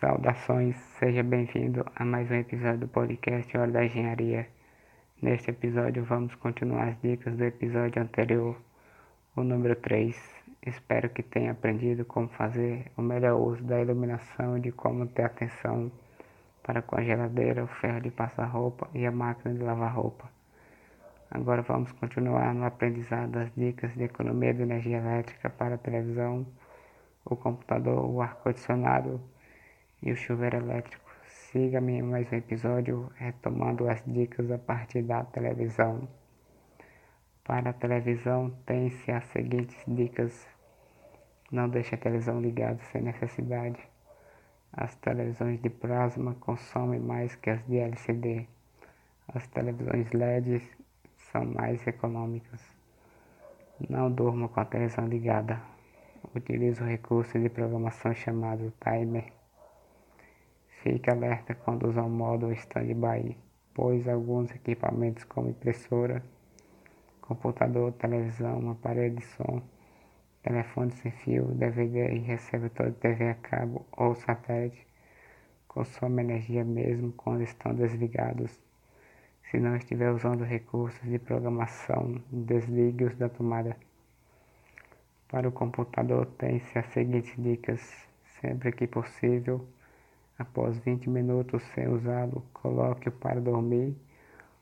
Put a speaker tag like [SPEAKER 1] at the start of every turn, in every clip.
[SPEAKER 1] Saudações, seja bem-vindo a mais um episódio do podcast Hora da Engenharia. Neste episódio vamos continuar as dicas do episódio anterior, o número 3. Espero que tenha aprendido como fazer o melhor uso da iluminação e de como ter atenção para com a geladeira, o ferro de passar roupa e a máquina de lavar roupa. Agora vamos continuar no aprendizado das dicas de economia de energia elétrica para a televisão, o computador, o ar-condicionado e o chuveiro elétrico. Siga-me em mais um episódio retomando as dicas a partir da televisão. Para a televisão, tem-se as seguintes dicas. Não deixe a televisão ligada sem necessidade. As televisões de plasma consomem mais que as de LCD. As televisões LED são mais econômicas. Não durma com a televisão ligada. Utilize o recurso de programação chamado timer Fique alerta quando usar o modo stand-by, pois alguns equipamentos como impressora, computador, televisão, aparelho de som, telefone sem fio, DVD e receptor de TV a cabo ou satélite consomem energia mesmo quando estão desligados. Se não estiver usando recursos de programação, desligue-os da tomada. Para o computador, tem-se as seguintes dicas: sempre que possível, Após 20 minutos sem usá-lo, coloque-o para dormir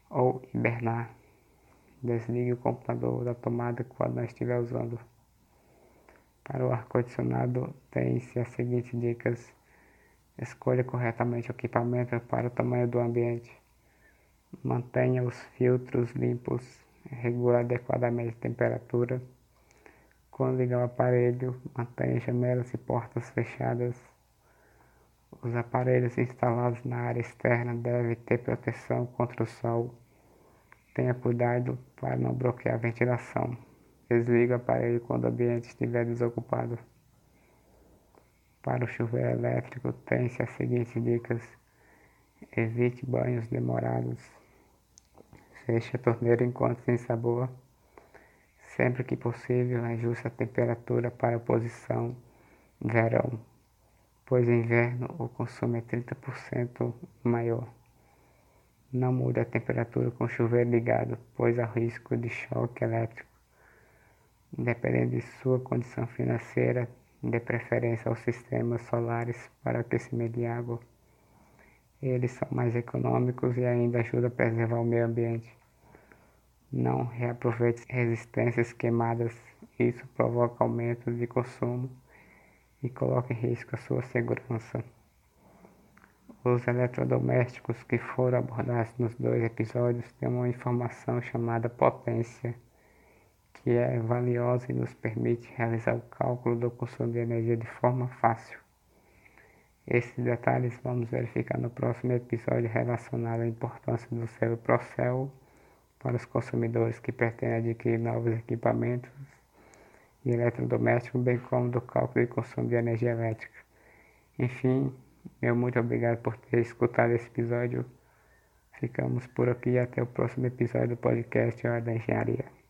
[SPEAKER 1] ou hibernar. Desligue o computador da tomada quando não estiver usando. Para o ar-condicionado, tem-se as seguintes dicas. Escolha corretamente o equipamento para o tamanho do ambiente. Mantenha os filtros limpos. Regule adequadamente a temperatura. Quando ligar o aparelho, mantenha janelas e portas fechadas. Os aparelhos instalados na área externa devem ter proteção contra o sol. Tenha cuidado para não bloquear a ventilação. Desligue o aparelho quando o ambiente estiver desocupado. Para o chuveiro elétrico, tem-se as seguintes dicas. Evite banhos demorados. Feche a torneira enquanto sem sabor. Sempre que possível, ajuste a temperatura para a posição verão pois no inverno o consumo é 30% maior. Não mude a temperatura com chuveiro ligado, pois há risco de choque elétrico. Dependendo de sua condição financeira, dê preferência aos sistemas solares para aquecimento de água. Eles são mais econômicos e ainda ajudam a preservar o meio ambiente. Não reaproveite resistências queimadas, isso provoca aumento de consumo e coloca em risco a sua segurança. Os eletrodomésticos que foram abordados nos dois episódios têm uma informação chamada potência, que é valiosa e nos permite realizar o cálculo do consumo de energia de forma fácil. Esses detalhes vamos verificar no próximo episódio relacionado à importância do selo Procel para os consumidores que pretendem adquirir novos equipamentos e eletrodoméstico, bem como do cálculo de consumo de energia elétrica. Enfim, meu muito obrigado por ter escutado esse episódio. Ficamos por aqui até o próximo episódio do podcast Hora da Engenharia.